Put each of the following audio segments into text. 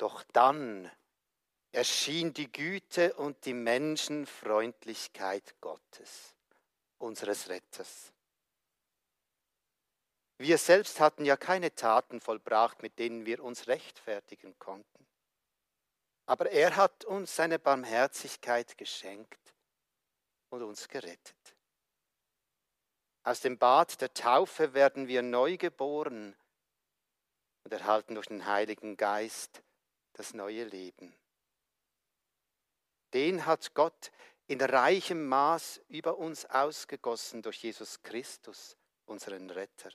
Doch dann erschien die Güte und die Menschenfreundlichkeit Gottes, unseres Retters. Wir selbst hatten ja keine Taten vollbracht, mit denen wir uns rechtfertigen konnten. Aber er hat uns seine Barmherzigkeit geschenkt und uns gerettet. Aus dem Bad der Taufe werden wir neu geboren und erhalten durch den Heiligen Geist das neue Leben. Den hat Gott in reichem Maß über uns ausgegossen durch Jesus Christus, unseren Retter.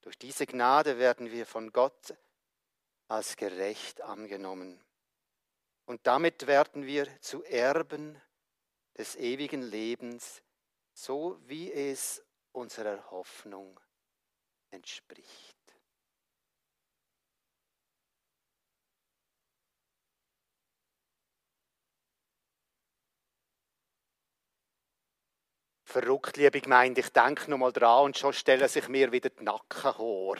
Durch diese Gnade werden wir von Gott als gerecht angenommen. Und damit werden wir zu Erben des ewigen Lebens, so wie es unserer Hoffnung entspricht. Verrückt, liebe Gemeinde, ich denke nochmal dran und schon stellen sich mir wieder die Nacken vor.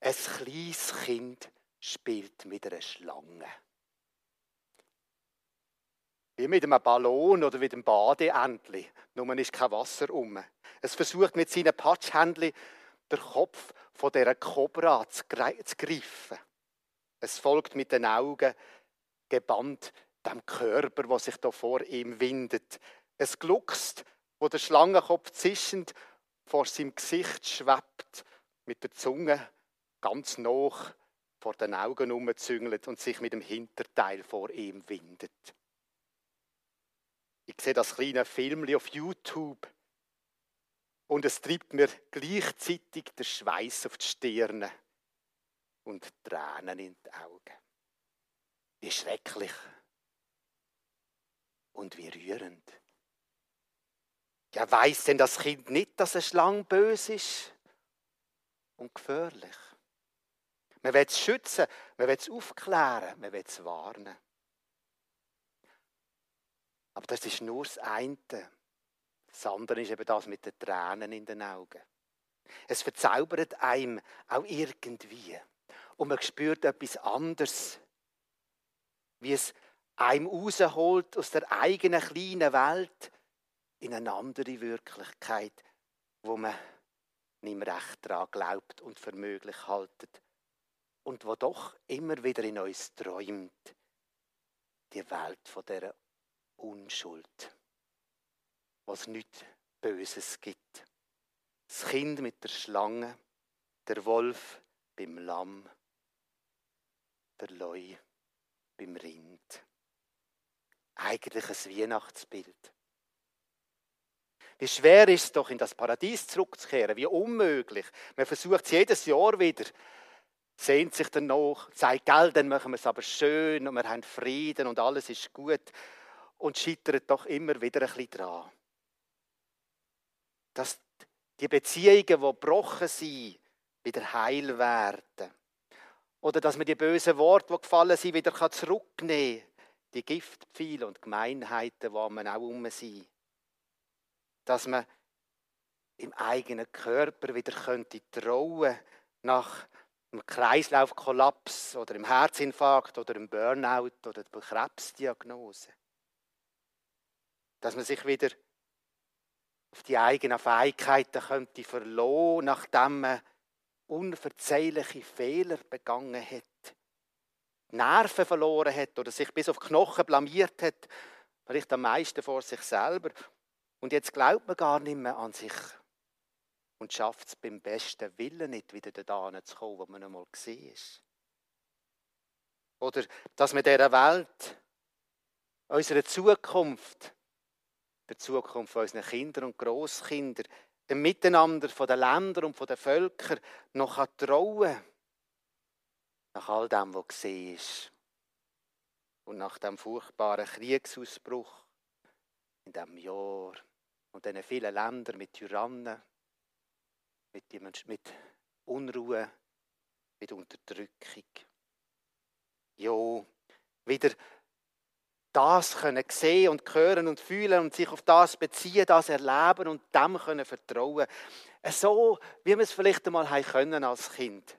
Ein kleines Kind spielt mit einer Schlange. Wie mit einem Ballon oder mit einem Badeentli. Nur ist kein Wasser um. Es versucht mit seinen Patschhändchen den Kopf von dieser Kobra zu greifen. Es folgt mit den Augen gebannt dem Körper, was sich da vor ihm windet. Es gluckst, wo der Schlangenkopf zischend vor seinem Gesicht schwebt, mit der Zunge ganz noch vor den Augen umzüngelt und sich mit dem Hinterteil vor ihm windet. Ich sehe das kleine Film auf YouTube und es treibt mir gleichzeitig der Schweiß auf die Stirne und Tränen in die Augen. Wie schrecklich und wie rührend. Ja, weiß denn das Kind nicht, dass eine Schlange böse ist und gefährlich? Man will es schützen, man will es aufklären, man will es warnen. Aber das ist nur das eine. Das andere ist eben das mit den Tränen in den Augen. Es verzaubert einem auch irgendwie. Und man spürt etwas anderes, wie es einem rausholt aus der eigenen kleinen Welt in eine andere Wirklichkeit, wo man nicht mehr recht daran glaubt und für möglich haltet und wo doch immer wieder in uns träumt, die Welt von der Unschuld, was nichts Böses gibt. Das Kind mit der Schlange, der Wolf beim Lamm, der Leu beim Rind. Eigentlich ein Weihnachtsbild. Wie schwer ist es doch, in das Paradies zurückzukehren? Wie unmöglich. Man versucht es jedes Jahr wieder. Sehnt sich danach, sagt, Geld, dann machen wir es aber schön und wir haben Frieden und alles ist gut. Und scheitert doch immer wieder ein bisschen dran. Dass die Beziehungen, die gebrochen sind, wieder heil werden. Oder dass man die bösen Worte, die gefallen sind, wieder zurücknehmen kann. Die Giftpfeile und Gemeinheiten, die man auch um sind dass man im eigenen Körper wieder könnte trauen nach einem Kreislaufkollaps oder einem Herzinfarkt oder einem Burnout oder einer Krebsdiagnose. Dass man sich wieder auf die eigenen Fähigkeiten könnte verlassen, nachdem man unverzeihliche Fehler begangen hat, Nerven verloren hat oder sich bis auf Knochen blamiert hat, vielleicht am meisten vor sich selber und jetzt glaubt man gar nicht mehr an sich und schafft es beim besten Willen nicht, wieder da zu kommen, wo man einmal gesehen ist. Oder dass wir dieser Welt, unserer Zukunft, der Zukunft unserer Kinder und Großkinder, dem Miteinander von den Ländern und von den Völkern noch trauen Nach all dem, was gesehen ist. Und nach dem furchtbaren Kriegsausbruch in diesem Jahr und diesen vielen Ländern mit Tyrannen, mit, mit Unruhe, mit Unterdrückung. Ja, wieder das können sehen und hören und fühlen und sich auf das beziehen, das erleben und dem können vertrauen. So, wie wir es vielleicht einmal haben können als Kind.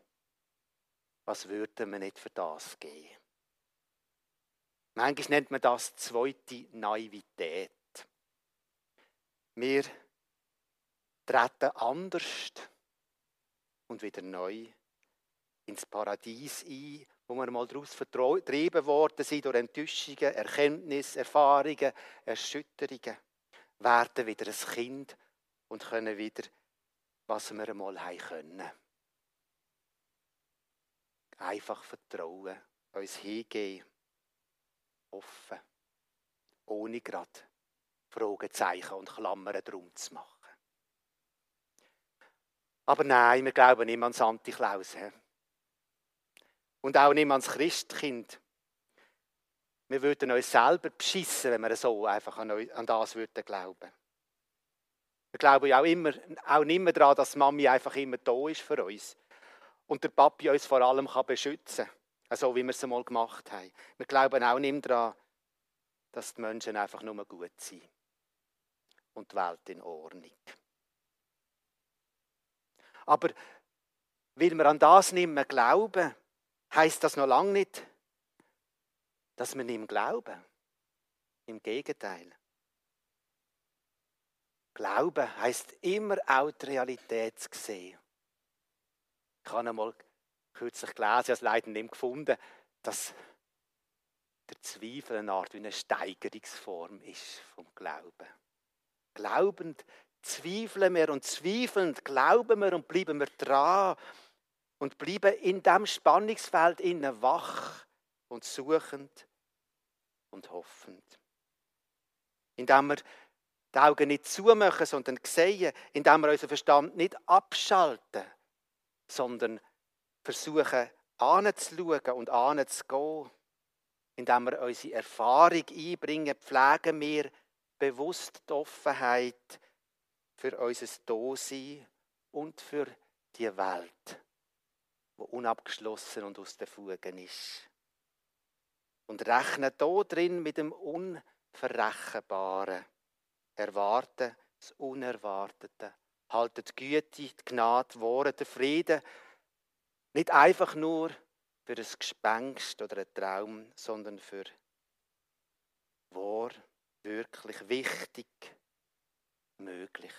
was würden wir nicht für das geben? Manchmal nennt man das zweite Naivität. Wir treten anders und wieder neu ins Paradies ein, wo wir mal daraus vertrieben worden sind durch Enttäuschungen, Erkenntnisse, Erfahrungen, Erschütterungen, werden wieder ein Kind und können wieder, was wir einmal haben können. Einfach vertrauen, uns hingeben, offen, ohne gerade Fragezeichen und Klammern drum zu machen. Aber nein, wir glauben nicht an Santi Klaus. Und auch nicht ans Christkind. Wir würden uns selber beschissen, wenn wir so einfach an das würden glauben. Wir glauben ja auch, immer, auch nicht mehr daran, dass Mami einfach immer da ist für uns. Und der Papi uns vor allem kann beschützen kann. So wie wir es einmal gemacht haben. Wir glauben auch nicht mehr daran, dass die Menschen einfach nur gut sind. Und die Welt in Ordnung. Aber weil wir an das nicht mehr glauben, heißt das noch lange nicht, dass wir nicht mehr glauben. Im Gegenteil. Glauben heißt immer auch die Realität zu sehen. Ich habe einmal kürzlich gelesen, ich habe es leider nicht gefunden, dass der Zweifel eine Art wie eine Steigerungsform ist vom Glauben. Glaubend zweifeln wir und zweifelnd glauben wir und bleiben wir dran und bleiben in dem Spannungsfeld innen wach und suchend und hoffend. Indem wir die Augen nicht zumachen, sondern sehen, indem wir unseren Verstand nicht abschalten, sondern versuchen anzuschauen und anzugehen. Indem wir unsere Erfahrung einbringen, pflegen wir bewusst die Offenheit für unser Dasein und für die Welt, wo unabgeschlossen und aus den Fugen ist. Und rechnen da drin mit dem Unverrechenbaren, erwarten das Unerwartete, halten die Güte, die Gnade, die Worte, den Frieden, nicht einfach nur für ein Gespenst oder einen Traum, sondern für wahr, wirklich wichtig, möglich.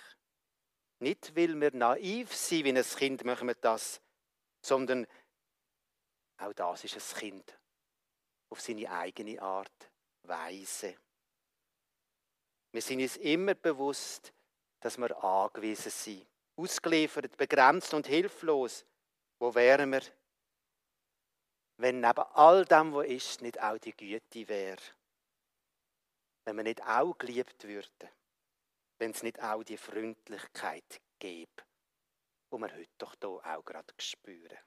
Nicht, weil wir naiv sind, wie ein Kind machen wir das, sondern auch das ist ein Kind auf seine eigene Art weise. Wir sind uns immer bewusst, dass wir angewiesen sind, ausgeliefert, begrenzt und hilflos. Wo wären wir, wenn neben all dem, was ist, nicht auch die Güte wäre? Wenn wir nicht auch geliebt würden? wenn es nicht auch die Freundlichkeit gäbe, die wir heute doch hier auch gerade spüren.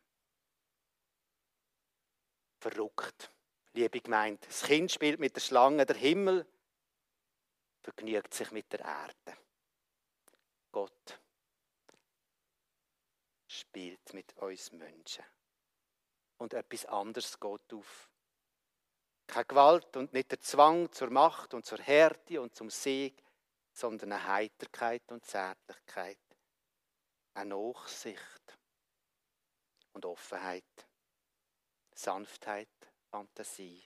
Verrückt, liebe gemeint. Das Kind spielt mit der Schlange, der Himmel vergnügt sich mit der Erde. Gott spielt mit uns Menschen. Und etwas anderes geht auf. Keine Gewalt und nicht der Zwang zur Macht und zur Härte und zum Sieg, sondern eine Heiterkeit und Zärtlichkeit, eine Nachsicht und Offenheit, Sanftheit, Fantasie.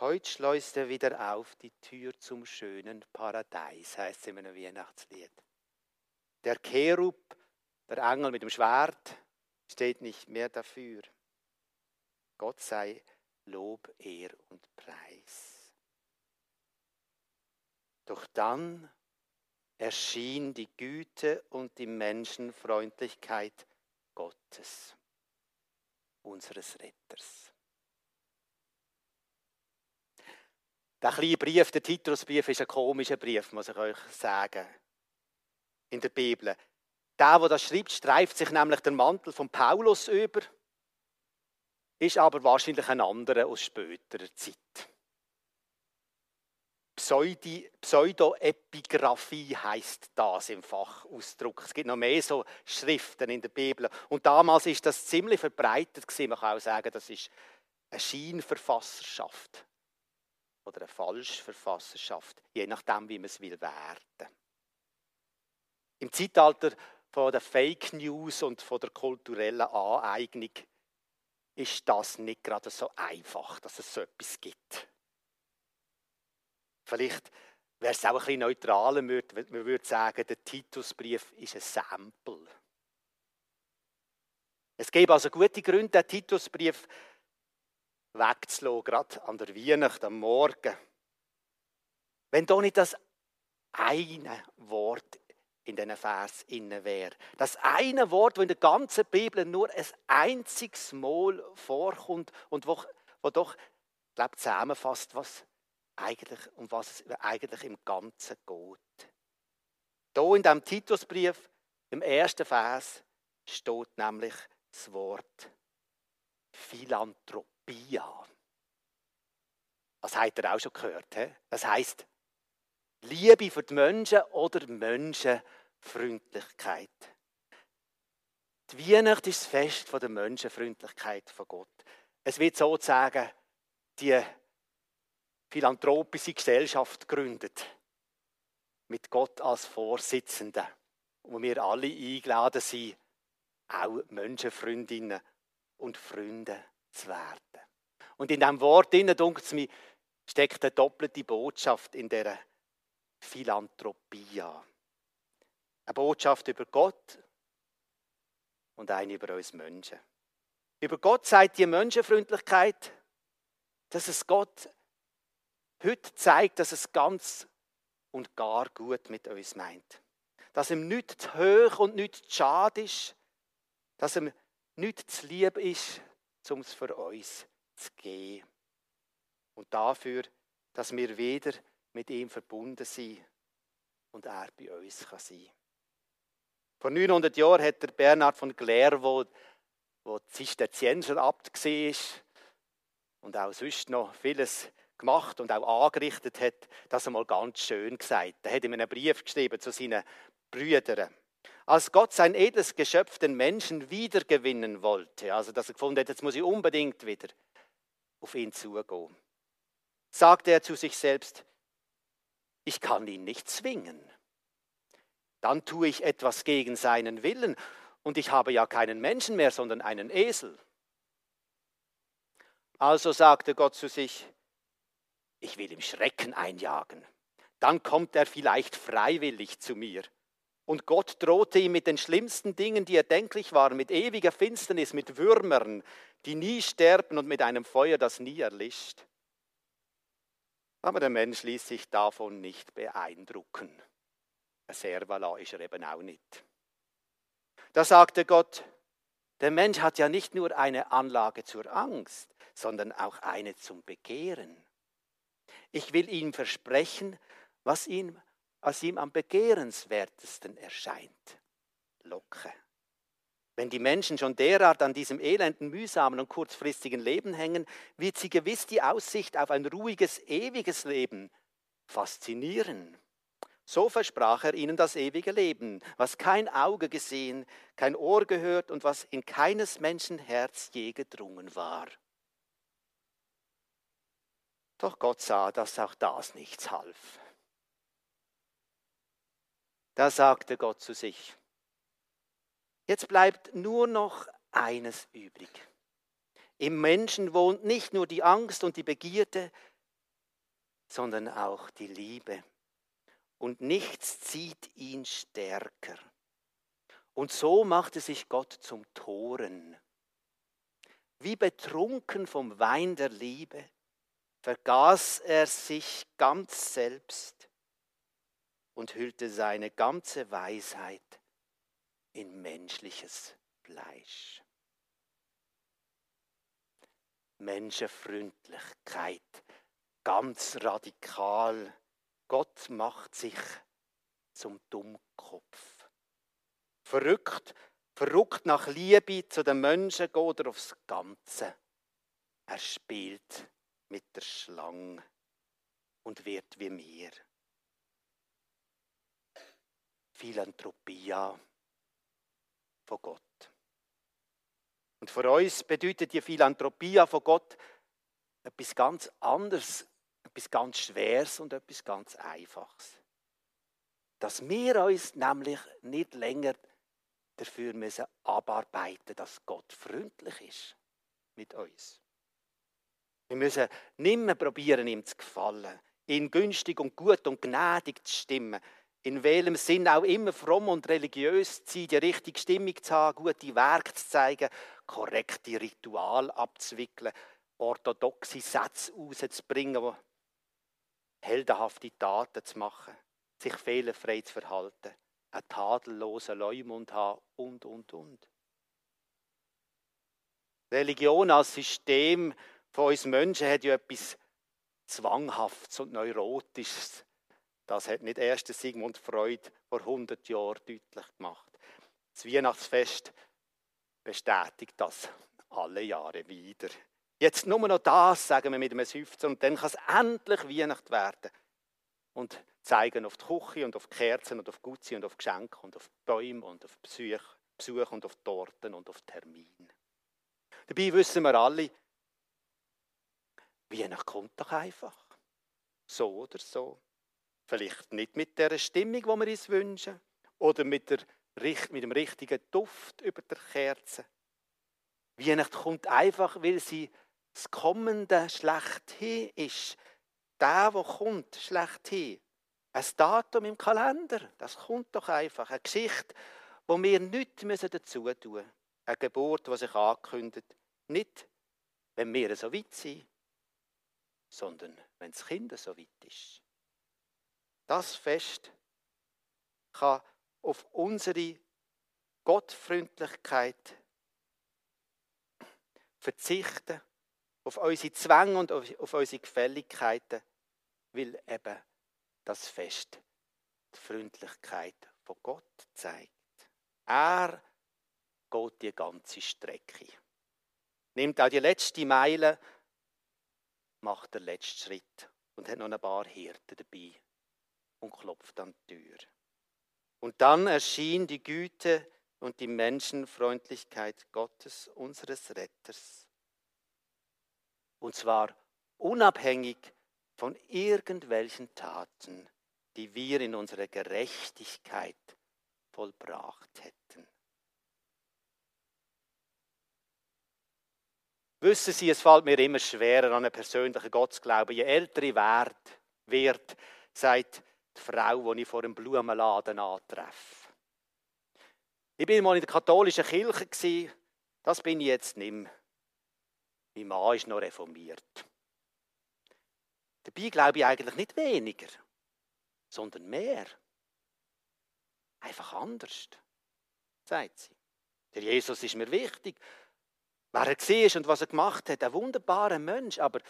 Heute schleust er wieder auf die Tür zum schönen Paradies, heißt es in einem Weihnachtslied. Der Cherub, der Engel mit dem Schwert, steht nicht mehr dafür. Gott sei Lob, Ehr und Preis. Doch dann erschien die Güte und die Menschenfreundlichkeit Gottes, unseres Retters. Der kleine Brief, der Titusbrief, ist ein komischer Brief, muss ich euch sagen, in der Bibel. Der, der das schreibt, streift sich nämlich den Mantel von Paulus über, ist aber wahrscheinlich ein anderer aus späterer Zeit. Pseudoepigraphie heißt das im Fachausdruck. Es gibt noch mehr so Schriften in der Bibel. Und damals ist das ziemlich verbreitet. Man kann auch sagen, das ist eine Scheinverfasserschaft oder eine Falschverfasserschaft, je nachdem, wie man es will werden. Im Zeitalter von der Fake News und von der kulturellen Aneignung ist das nicht gerade so einfach, dass es so etwas gibt. Vielleicht wäre es auch ein bisschen neutraler, man würde sagen, der Titusbrief ist ein Sample. Es gäbe also gute Gründe, den Titusbrief wegzulassen, gerade an der Weihnacht, am Morgen. Wenn da nicht das eine Wort in diesen Vers inne wäre. Das eine Wort, das in der ganzen Bibel nur ein einziges Mal vorkommt und wo, wo doch, glaube zusammenfasst, was eigentlich, um was es eigentlich im Ganzen geht. Hier in diesem Titusbrief, im ersten Vers, steht nämlich das Wort Philanthropia. Das habt ihr auch schon gehört. He? Das heißt Liebe für die Menschen oder Menschenfreundlichkeit. Die Weihnacht ist das Fest der Menschenfreundlichkeit von Gott. Es wird sozusagen die philanthropische Gesellschaft gegründet. Mit Gott als Vorsitzenden. Wo wir alle eingeladen sind, auch Menschenfreundinnen und Freunde zu werden. Und in diesem Wort, denkt es mir, steckt eine doppelte Botschaft in dieser Philanthropia. Eine Botschaft über Gott und eine über uns Menschen. Über Gott sagt die Menschenfreundlichkeit, dass es Gott heute zeigt, dass es ganz und gar gut mit uns meint. Dass ihm nicht zu hoch und nicht zu schade ist, dass ihm nicht zu lieb ist, um es für uns zu geben. Und dafür, dass wir wieder mit ihm verbunden sind und er bei uns kann sein Vor 900 Jahren hat der Bernhard von Clair, wo, wo Zisterzienser Abt war und auch sonst noch vieles gemacht und auch angerichtet hat, das einmal ganz schön gesagt. Er hat ihm einen Brief geschrieben zu seinen Brüdern. Als Gott sein edles Geschöpf den Menschen wiedergewinnen wollte, also dass er gefunden hat, jetzt muss ich unbedingt wieder auf ihn zugehen, sagte er zu sich selbst, ich kann ihn nicht zwingen. Dann tue ich etwas gegen seinen Willen und ich habe ja keinen Menschen mehr, sondern einen Esel. Also sagte Gott zu sich, ich will ihm Schrecken einjagen. Dann kommt er vielleicht freiwillig zu mir. Und Gott drohte ihm mit den schlimmsten Dingen, die erdenklich waren, mit ewiger Finsternis, mit Würmern, die nie sterben und mit einem Feuer, das nie erlischt. Aber der Mensch ließ sich davon nicht beeindrucken. Servala ist er eben auch nicht. Da sagte Gott, der Mensch hat ja nicht nur eine Anlage zur Angst, sondern auch eine zum Begehren. Ich will ihm versprechen, was ihm, was ihm am begehrenswertesten erscheint. Locke. Wenn die Menschen schon derart an diesem elenden, mühsamen und kurzfristigen Leben hängen, wird sie gewiss die Aussicht auf ein ruhiges, ewiges Leben faszinieren. So versprach er ihnen das ewige Leben, was kein Auge gesehen, kein Ohr gehört und was in keines Menschen Herz je gedrungen war. Doch Gott sah, dass auch das nichts half. Da sagte Gott zu sich, Jetzt bleibt nur noch eines übrig. Im Menschen wohnt nicht nur die Angst und die Begierde, sondern auch die Liebe. Und nichts zieht ihn stärker. Und so machte sich Gott zum Toren. Wie betrunken vom Wein der Liebe vergaß er sich ganz selbst und hüllte seine ganze Weisheit in menschliches Fleisch. Menschenfreundlichkeit, ganz radikal. Gott macht sich zum Dummkopf. Verrückt, verrückt nach Liebe zu den Menschen geht er aufs Ganze. Er spielt mit der Schlange und wird wie mir. Philanthropia von Gott. Und für uns bedeutet die Philanthropie von Gott etwas ganz anderes, etwas ganz Schweres und etwas ganz Einfaches. Dass wir uns nämlich nicht länger dafür müssen abarbeiten, dass Gott freundlich ist. mit uns. Wir müssen nicht mehr probieren, ihm zu gefallen, ihn günstig und gut und gnädig zu stimmen, in welchem Sinn auch immer fromm und religiös zu sein, die richtige Stimmung zu haben, gute Werke zu zeigen, korrekte Ritual abzuwickeln, orthodoxe Sätze rauszubringen, heldenhafte Taten zu machen, sich fehlerfrei zu verhalten, einen tadellosen Leumund haben und, und, und. Religion als System von uns Menschen hat ja etwas Zwanghaftes und Neurotisches. Das hat nicht erst Sigmund Freud vor 100 Jahren deutlich gemacht. Das Weihnachtsfest bestätigt das alle Jahre wieder. Jetzt nur noch das, sagen wir mit einem Seufzer, und dann kann es endlich Weihnacht werden. Und zeigen auf die Küche und auf die Kerzen und auf Gutzi und auf Geschenke und auf Bäume und auf Besuch, Besuch und auf Torten und auf Termine. Dabei wissen wir alle, Weihnacht kommt doch einfach. So oder so. Vielleicht nicht mit der Stimmung, die wir uns wünschen, oder mit, der, mit dem richtigen Duft über der Kerze. Weihnacht kommt einfach, weil sie das Kommende schlechthin ist. Der, der kommt, schlechthin. Ein Datum im Kalender, das kommt doch einfach. Eine Geschichte, wo wir nichts dazu tun müssen. Eine Geburt, die sich ankündigt. Nicht, wenn wir so weit sind, sondern wenn das Kind so weit ist. Das Fest kann auf unsere Gottfreundlichkeit verzichten auf unsere Zwänge und auf unsere Gefälligkeiten, weil eben das Fest die Freundlichkeit von Gott zeigt. Er geht die ganze Strecke. Nimmt auch die letzte Meile, macht den letzten Schritt und hat noch ein paar Hirten dabei und klopft an die Tür. Und dann erschien die Güte und die Menschenfreundlichkeit Gottes, unseres Retters. Und zwar unabhängig von irgendwelchen Taten, die wir in unserer Gerechtigkeit vollbracht hätten. Wissen Sie, es fällt mir immer schwerer an einen persönlichen Gottesglauben. Je älter ich werde, wird, sagt die Frau, die ich vor einem Blumenladen antreffe. Ich bin mal in der katholischen Kirche, das bin ich jetzt nicht mehr. Mein Mann ist noch reformiert. Dabei glaube ich eigentlich nicht weniger, sondern mehr. Einfach anders, sagt sie. Der Jesus ist mir wichtig. Wer er war und was er gemacht hat, ein wunderbarer Mensch. Aber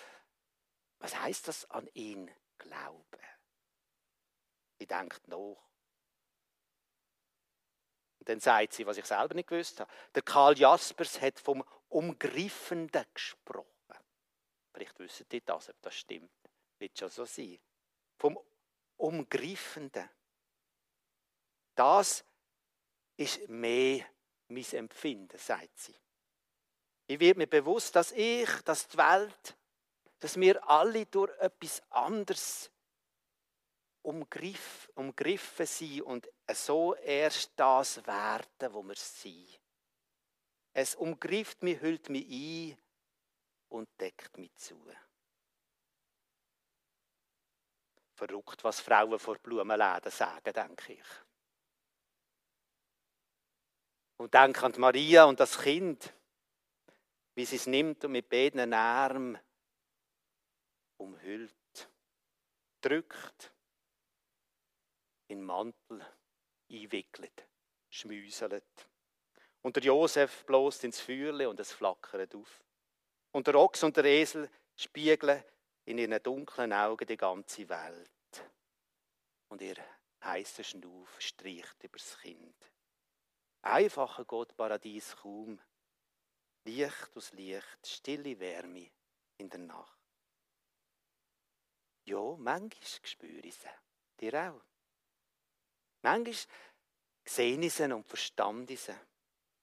was heißt das an ihn glauben? Sie denkt nach. Und dann sagt sie, was ich selber nicht gewusst habe. Der Karl Jaspers hat vom Umgriffenden gesprochen. Vielleicht wissen die das, ob das stimmt. Wird schon so sein. Vom Umgriffenden. Das ist mehr mein Empfinden, sagt sie. Ich werde mir bewusst, dass ich, dass die Welt, dass wir alle durch etwas anderes umgriff, umgriffen sind und so erst das werden, wo wir sind. Es umgrifft mich, hüllt mich ein und deckt mich zu. Verrückt, was Frauen vor Blumenläden sagen, denke ich. Und denke an Maria und das Kind, wie sie es nimmt und mit beiden Armen umhüllt, drückt, in Mantel einwickelt, schmüselt. Und der Josef bloßt ins Feuerle und es flackert auf. Und der Ochs und der Esel spiegeln in ihren dunklen Augen die ganze Welt. Und ihr heißer Schnuff streicht übers Kind. Einfacher Gott Paradies kaum. Licht aus Licht, stille Wärme in der Nacht. Ja, manchmal spüre ich sie. Dir auch. Manchmal sehe ich sie und verstand ich sie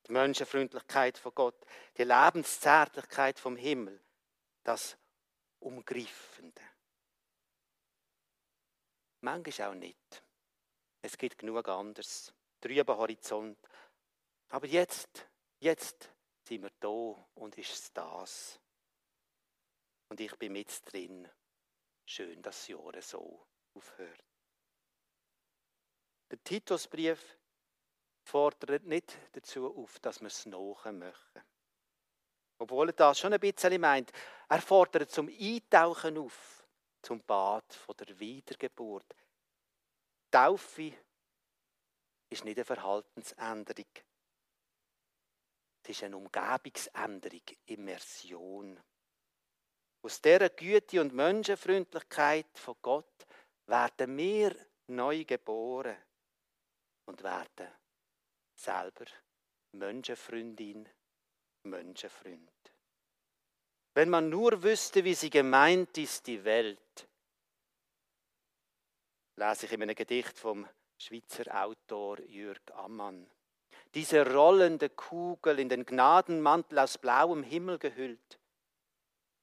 die Menschenfreundlichkeit von Gott, die Lebenszärtlichkeit vom Himmel, das Umgriffende. Manchmal auch nicht. Es gibt genug anderes. Drüben Horizont. Aber jetzt, jetzt sind wir da und ist es das. Und ich bin mit drin. Schön, dass das Jahr so aufhört. Der Titusbrief fordert nicht dazu auf, dass wir es nachmachen möchten. Obwohl er das schon ein bisschen meint. Er fordert zum Eintauchen auf, zum Bad von der Wiedergeburt. Taufe ist nicht eine Verhaltensänderung. Es ist eine Umgebungsänderung, Immersion. Aus dieser Güte und Menschenfreundlichkeit von Gott werden wir neu geboren und werden selber Menschenfreundin, Menschenfreund. Wenn man nur wüsste, wie sie gemeint ist, die Welt, lese ich in einem Gedicht vom Schweizer Autor Jürg Ammann. Diese rollende Kugel in den Gnadenmantel aus blauem Himmel gehüllt,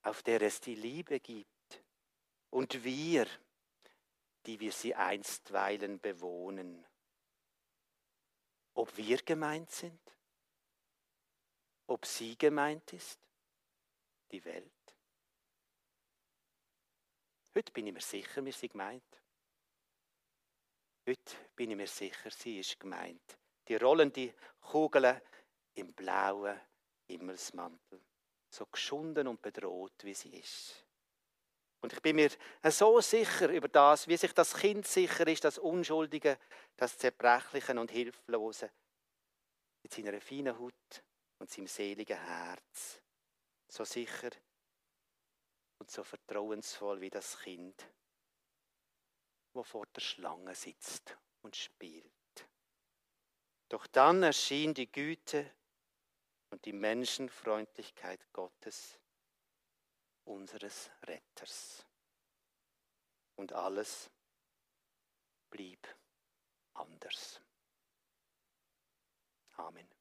auf der es die Liebe gibt. Und wir, die wir sie einstweilen bewohnen. Ob wir gemeint sind? Ob sie gemeint ist? Die Welt. Heute bin ich mir sicher, wir sind gemeint. Heute bin ich mir sicher, sie ist gemeint. Die rollende Kugel im blauen Himmelsmantel. So geschunden und bedroht, wie sie ist. Und ich bin mir so sicher über das, wie sich das Kind sicher ist, das Unschuldige, das Zerbrechliche und Hilflose, mit seiner feinen Haut und seinem seligen Herz. So sicher und so vertrauensvoll wie das Kind, wo vor der Schlange sitzt und spielt. Doch dann erschien die Güte und die Menschenfreundlichkeit Gottes unseres Retters. Und alles blieb anders. Amen.